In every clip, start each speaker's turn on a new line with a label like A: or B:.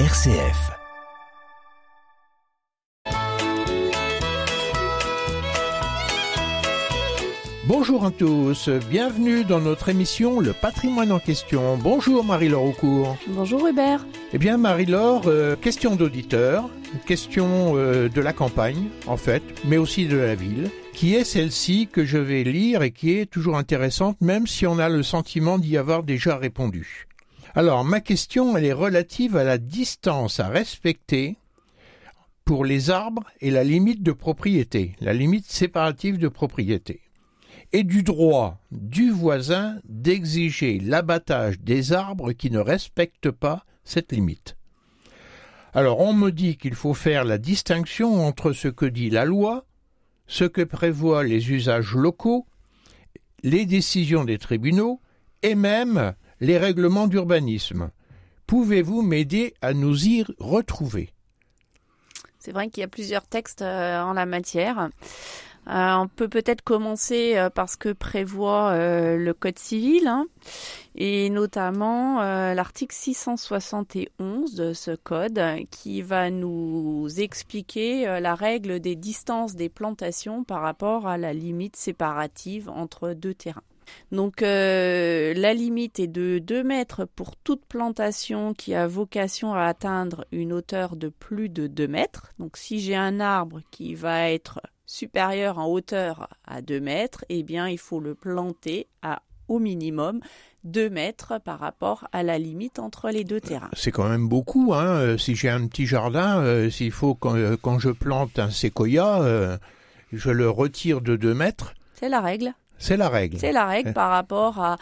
A: RCF. Bonjour à tous, bienvenue dans notre émission Le patrimoine en question. Bonjour Marie-Laure Aucourt.
B: Bonjour Hubert.
A: Eh bien Marie-Laure, euh, question d'auditeur, question euh, de la campagne en fait, mais aussi de la ville, qui est celle-ci que je vais lire et qui est toujours intéressante même si on a le sentiment d'y avoir déjà répondu. Alors, ma question, elle est relative à la distance à respecter pour les arbres et la limite de propriété, la limite séparative de propriété, et du droit du voisin d'exiger l'abattage des arbres qui ne respectent pas cette limite. Alors on me dit qu'il faut faire la distinction entre ce que dit la loi, ce que prévoient les usages locaux, les décisions des tribunaux, et même les règlements d'urbanisme. Pouvez-vous m'aider à nous y retrouver?
B: C'est vrai qu'il y a plusieurs textes euh, en la matière. Euh, on peut peut-être commencer euh, par ce que prévoit le Code civil, hein, et notamment l'article 671 de ce code qui va nous expliquer la règle des distances des plantations par rapport à la limite séparative entre deux terrains. Donc euh, la limite est de 2 mètres pour toute plantation qui a vocation à atteindre une hauteur de plus de 2 mètres. Donc si j'ai un arbre qui va être supérieur en hauteur à 2 mètres, eh bien il faut le planter à au minimum 2 mètres par rapport à la limite entre les deux terrains.
A: C'est quand même beaucoup. Hein. Euh, si j'ai un petit jardin, euh, s'il faut quand, quand, je plante un séquoia, je le retire de 2 mètres.
B: C'est la règle.
A: C'est la règle.
B: C'est la règle par rapport à,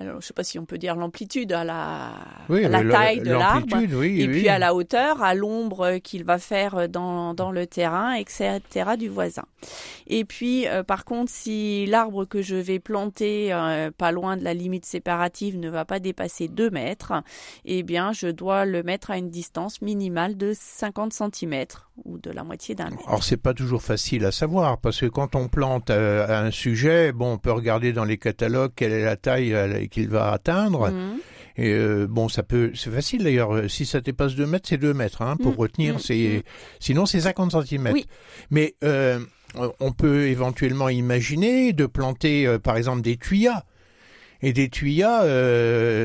B: je ne sais pas si on peut dire l'amplitude, à la, la taille de l'arbre, et puis à la hauteur, à l'ombre qu'il va faire dans, dans, le terrain, etc. du voisin. Et puis, euh, par contre, si l'arbre que je vais planter euh, pas loin de la limite séparative ne va pas dépasser 2 mètres, eh bien, je dois le mettre à une distance minimale de 50 cm ou de la moitié d'un mètre.
A: Alors, c'est pas toujours facile à savoir parce que quand on plante euh, un sujet bon, on peut regarder dans les catalogues quelle est la taille euh, qu'il va atteindre. Mhm. Et euh, bon, ça peut, c'est facile d'ailleurs. Euh, si ça dépasse 2 mètres, c'est 2 mètres hein, pour mhm. retenir. Mhm. C'est, sinon c'est 50 cm. Mais on peut éventuellement imaginer de planter, par exemple, des tuyas. Et des tuyas,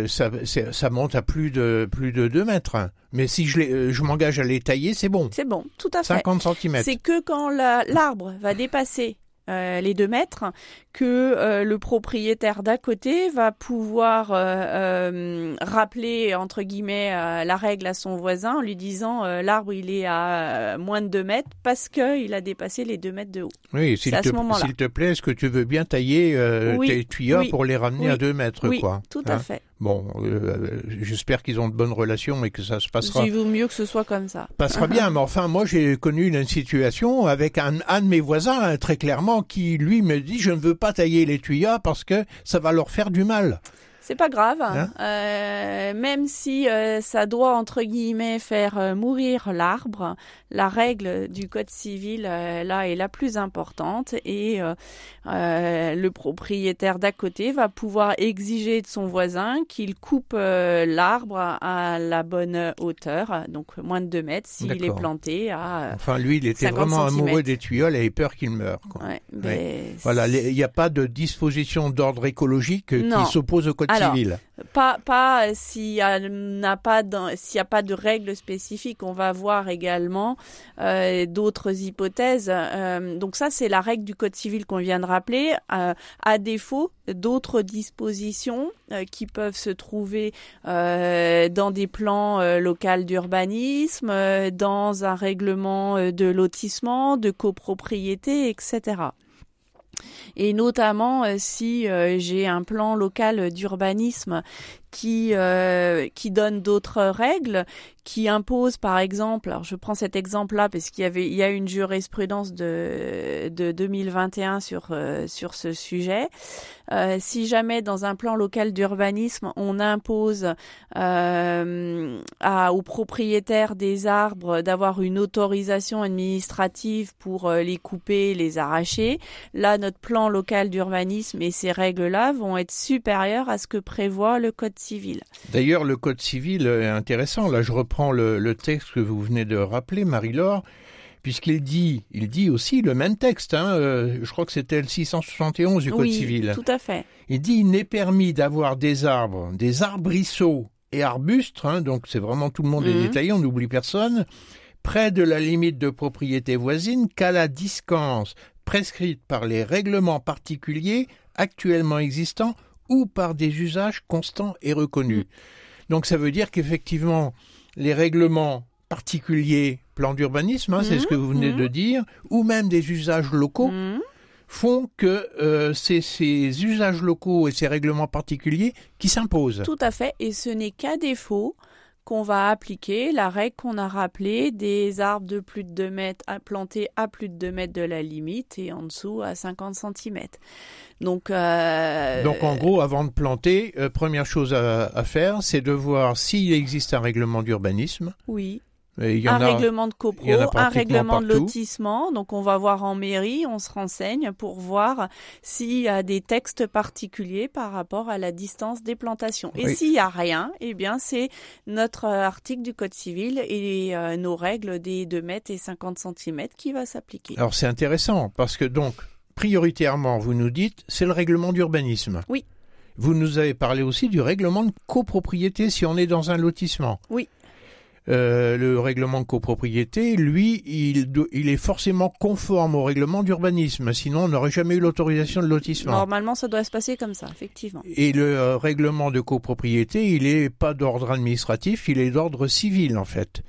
A: ça, ça, monte à plus de plus de 2 mètres. Mais si je, je m'engage à les tailler, c'est bon.
B: C'est bon, tout à
A: fait. 50 cm.
B: C'est que quand l'arbre va dépasser euh, les deux mètres, que euh, le propriétaire d'à côté va pouvoir euh, rappeler entre guillemets la règle à son voisin en lui disant l'arbre il est à moins de deux mètres parce qu'il a dépassé les deux mètres de haut.
A: Oui, s'il te, s'il te plaît, est-ce que tu veux bien tailler tes tuyaux pour les ramener à deux mètres
B: oui,
A: quoi
B: Tout à hein? fait.
A: Bon, euh, j'espère qu'ils ont de bonnes relations et que ça se passera.
B: Il vaut mieux que ce soit comme ça.
A: Passera bien, mais enfin, moi j'ai connu une situation avec un, un de mes voisins, hein, très clairement, qui lui me dit je ne veux pas tailler les tuyaux parce que ça va leur faire du mal.
B: C'est pas grave, hein euh, même si euh, ça doit entre guillemets faire euh, mourir l'arbre. La règle du code civil là est la plus importante et le propriétaire d'à côté va pouvoir exiger de son voisin qu'il coupe l'arbre à la bonne hauteur, donc moins de 2 mètres s'il est planté à.
A: Enfin, lui, il était vraiment amoureux des tuyaux, il avait peur qu'il meure. Quoi. Voilà, il n'y a pas de disposition d'ordre écologique qui s'oppose au code civil.
B: Pas, pas s'il n'y a pas s'il a pas de règles spécifiques. On va voir également euh, d'autres hypothèses. Euh, donc ça, c'est la règle du code civil qu'on vient de rappeler. Euh, à défaut d'autres dispositions qui peuvent se trouver dans des plans locaux d'urbanisme, dans un règlement de lotissement, de copropriété, etc et notamment euh, si euh, j'ai un plan local d'urbanisme qui euh, qui donne d'autres règles, qui impose par exemple, alors je prends cet exemple-là parce qu'il y avait il y a une jurisprudence de de 2021 sur euh, sur ce sujet. Euh, si jamais dans un plan local d'urbanisme on impose euh, à, aux propriétaires des arbres d'avoir une autorisation administrative pour euh, les couper, les arracher, là notre plan local d'urbanisme et ces règles-là vont être supérieures à ce que prévoit le code civil.
A: D'ailleurs, le Code civil est intéressant. Là, je reprends le, le texte que vous venez de rappeler, Marie-Laure puisqu'il dit, il dit aussi le même texte. Hein, euh, je crois que c'était le 671 du Code
B: oui,
A: civil.
B: Tout à fait.
A: Il dit il n'est permis d'avoir des arbres, des arbrisseaux et arbustes. Hein, donc c'est vraiment tout le monde est
B: Mhm.
A: détaillé, on n'oublie personne. Près de la limite de propriété voisine qu'à la distance prescrite par les règlements particuliers actuellement existants ou par des usages constants et reconnus. Donc ça veut dire qu'effectivement les règlements particuliers, plan d'urbanisme, hein, c'est ce que vous venez
B: mhm.
A: de dire, ou même des usages locaux,
B: Mhm.
A: font que euh, c'est ces usages locaux et ces règlements particuliers qui s'imposent.
B: Tout à fait. Et ce n'est qu'à défaut qu'on va appliquer la règle qu'on a rappelée des arbres de plus de 2 mètres à planter à plus de 2 mètres de la limite et en dessous à 50 cm. Donc, euh,
A: Donc en gros, avant de planter, euh, première chose à, à faire, c'est de voir s'il existe un règlement d'urbanisme.
B: oui,
A: Et Il y en
B: un
A: a,
B: règlement de copro, un règlement de lotissement. Donc on va voir en mairie, on se renseigne pour voir s'il y a des textes particuliers par rapport à la distance des plantations. Et s'il y a rien, eh bien c'est notre euh, article du Code civil et euh, nos règles des 2 mètres et 50 cm qui va s'appliquer.
A: Alors c'est intéressant parce que donc prioritairement, vous nous dites, c'est le règlement d'urbanisme.
B: Oui.
A: Vous nous avez parlé aussi du règlement de copropriété si on est dans un lotissement.
B: Oui.
A: Euh, le règlement de copropriété, lui, il, est forcément conforme au règlement d'urbanisme, sinon on n'aurait jamais eu l'autorisation de lotissement.
B: Normalement, ça doit se passer comme ça, effectivement.
A: Et le euh, règlement de copropriété, il est pas d'ordre administratif, il est d'ordre civil en fait.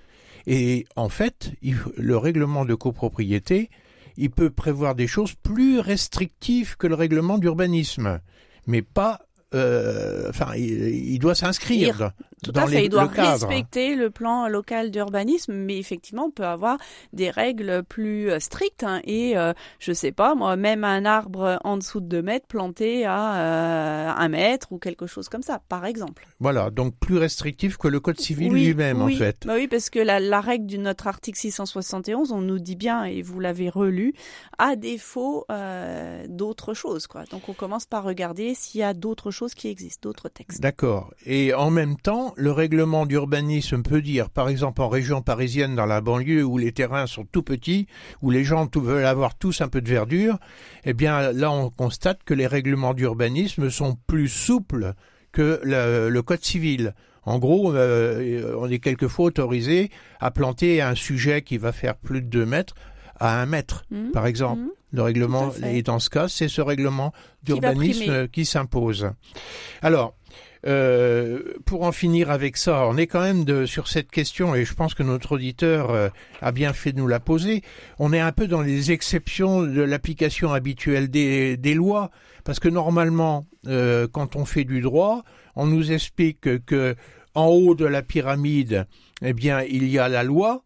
A: Et en fait, il- le règlement de copropriété, il peut prévoir des choses plus restrictives que le règlement d'urbanisme, mais pas. euh, Enfin, il, il doit s'inscrire
B: Tout
A: dans
B: à fait,
A: les-
B: il doit
A: le
B: respecter le plan local d'urbanisme, mais effectivement, on peut avoir des règles plus euh, strictes. hein, et euh, je sais pas, moi, même un arbre en dessous de 2 mètres planté à euh, 1 mètre ou quelque chose comme ça, par exemple.
A: Voilà, donc plus restrictif que le code civil
B: Oui,
A: lui-même
B: oui.
A: en fait.
B: Bah oui, parce que la, la règle de notre article 671, on nous dit bien, et vous l'avez relu, à défaut euh, d'autres choses. Quoi. Donc on commence par regarder s'il y a d'autres choses qui existent, d'autres textes.
A: D'accord. Et en même temps, le règlement d'urbanisme peut dire, par exemple en région parisienne, dans la banlieue, où les terrains sont tout petits, où les gens tout- veulent avoir tous un peu de verdure, eh bien là on constate que les règlements d'urbanisme sont plus souples que le, le code civil. En gros, euh, on est quelquefois autorisé à planter un sujet qui va faire plus de 2 mètres à 1 mètre,
B: Mhm,
A: par exemple.
B: mhm.
A: Le règlement, et dans ce cas, c'est ce règlement
B: Qui
A: d'urbanisme
B: primer.
A: qui s'impose. Alors, euh, pour en finir avec ça, on est quand même sur cette question, et je pense que notre auditeur euh, a bien fait de nous la poser. On est un peu dans les exceptions de l'application habituelle des, des lois, parce que normalement, euh, quand on fait du droit, on nous explique que en haut de la pyramide, eh bien, il y a la loi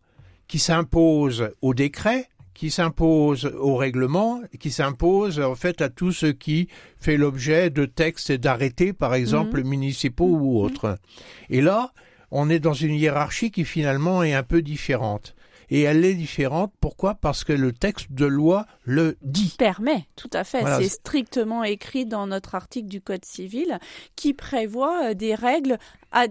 A: qui s'impose au décret, qui s'impose au règlement, qui s'impose en fait à tout ce qui fait l'objet de textes et d'arrêtés, par exemple municipaux ou autres. Et là, on est dans une hiérarchie qui finalement est un peu différente. Et elle est différente, pourquoi? Parce que le texte de loi le dit.
B: permet, tout à fait.
A: Voilà,
B: c'est
A: c'est-
B: strictement écrit dans notre article du Code civil qui prévoit euh, des règles à-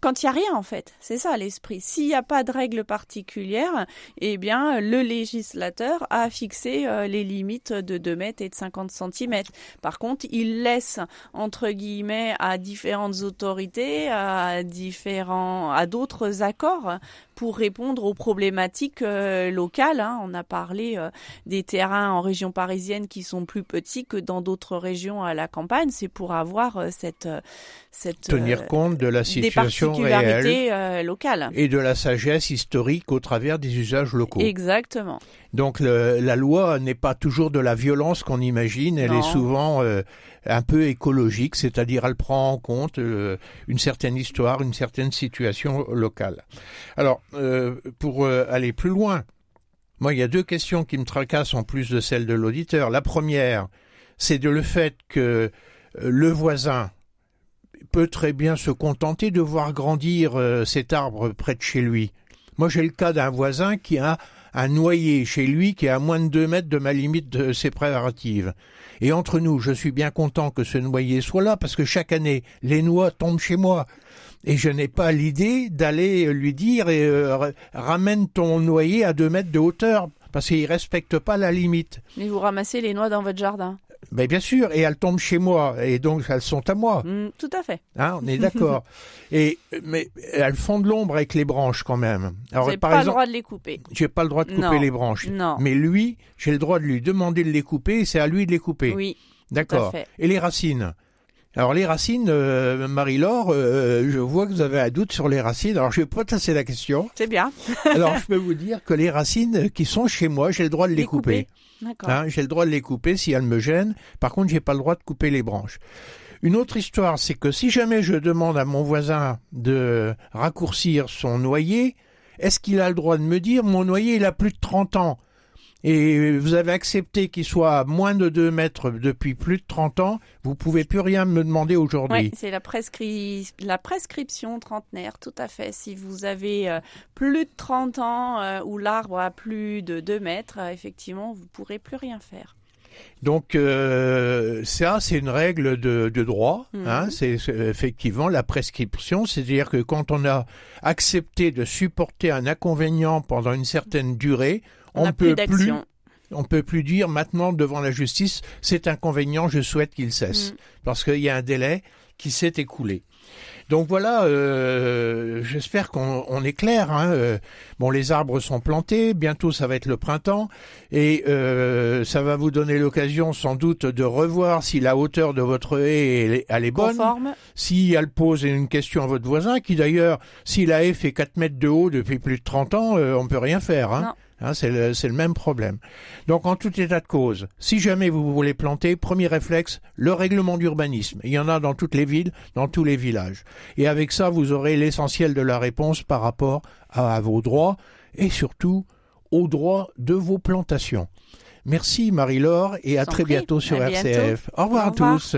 B: quand il n'y a rien en fait. C'est ça l'esprit. S'il n'y a pas de règles particulières, eh bien le législateur a fixé euh, les limites de 2 mètres et de 50 cm. Par contre, il laisse entre guillemets à différentes autorités, à différents, à d'autres accords pour répondre aux problématiques euh, locales. hein. On a parlé euh, des terrains en région parisienne qui sont plus petits que dans d'autres régions à la campagne. C'est pour avoir cette, cette
A: Tenir compte de la
B: des
A: situation
B: particularités euh, locales.
A: et de la sagesse historique au travers des usages locaux.
B: Exactement.
A: Donc le- la loi n'est pas toujours de la violence qu'on imagine, elle
B: Non.
A: est souvent euh, un peu écologique, c'est-à-dire elle prend en compte euh, une certaine histoire, une certaine situation locale. Alors, euh, pour aller plus loin, moi il y a deux questions qui me tracassent en plus de celle de l'auditeur. La première, c'est de le fait que le voisin peut très bien se contenter de voir grandir euh, cet arbre près de chez lui. Moi j'ai le cas d'un voisin qui a un noyer chez lui qui est à moins de 2 mètres de ma limite de ses préparatifs. Et entre nous, je suis bien content que ce noyer soit là parce que chaque année, les noix tombent chez moi. Et je n'ai pas l'idée d'aller lui dire et, euh, ramène ton noyer à 2 mètres de hauteur parce qu'il respecte pas la limite.
B: Mais vous ramassez les noix dans votre jardin.
A: Ben bien sûr, et elles tombent chez moi, et donc elles sont à moi.
B: Mm, tout à fait.
A: Hein, on est d'accord. et mais elles font de l'ombre avec les branches quand même.
B: Alors, vous pas le droit de les couper.
A: J'ai pas le droit de couper les branches.
B: Non.
A: Mais lui, j'ai le droit de lui demander de les couper, et c'est à lui de les couper.
B: Oui.
A: D'accord. Et les racines? Alors les racines, euh, Marie-Laure, euh, je vois que vous avez un doute sur les racines. Alors je vais pas tasser la question.
B: C'est bien.
A: Alors je peux vous dire que les racines qui sont chez moi, j'ai le droit de les, couper.
B: D'accord. Hein,
A: j'ai le droit de les couper si elles me gênent. Par contre, j'ai pas le droit de couper les branches. Une autre histoire, c'est que si jamais je demande à mon voisin de raccourcir son noyer, est-ce qu'il a le droit de me dire mon noyer il a plus de 30 ans? Et vous avez accepté qu'il soit à moins de 2 mètres depuis plus de 30 ans, vous pouvez plus rien me demander aujourd'hui.
B: Oui, c'est la, la prescription trentenaire, tout à fait. Si vous avez euh, plus de 30 ans euh, ou l'arbre a plus de 2 mètres, euh, effectivement, vous pourrez plus rien faire.
A: Donc ça, c'est une règle de, droit. Mhm. Hein, c'est effectivement la prescription, c'est-à-dire que quand on a accepté de supporter un inconvénient pendant une certaine durée,
B: on, ne peut plus
A: on peut plus dire maintenant devant la justice c'est inconvénient, je souhaite qu'il cesse, mm. parce qu'il y a un délai qui s'est écoulé. Donc voilà, euh, j'espère qu'on est clair. Hein. Euh, bon, les arbres sont plantés, bientôt ça va être le printemps, et euh, ça va vous donner l'occasion sans doute de revoir si la hauteur de votre haie elle est bonne, si elle pose une question à votre voisin, qui d'ailleurs, si la haie fait 4 mètres de haut depuis plus de 30 ans, on peut rien faire. Hein. Hein, c'est le, même problème. Donc en tout état de cause, si jamais vous voulez planter, premier réflexe, le règlement d'urbanisme. Il y en a dans toutes les villes, dans tous les villages. Et avec ça, vous aurez l'essentiel de la réponse par rapport à, vos droits et surtout aux droits de vos plantations. Merci Marie-Laure et à très bientôt sur RCF. Au revoir à tous.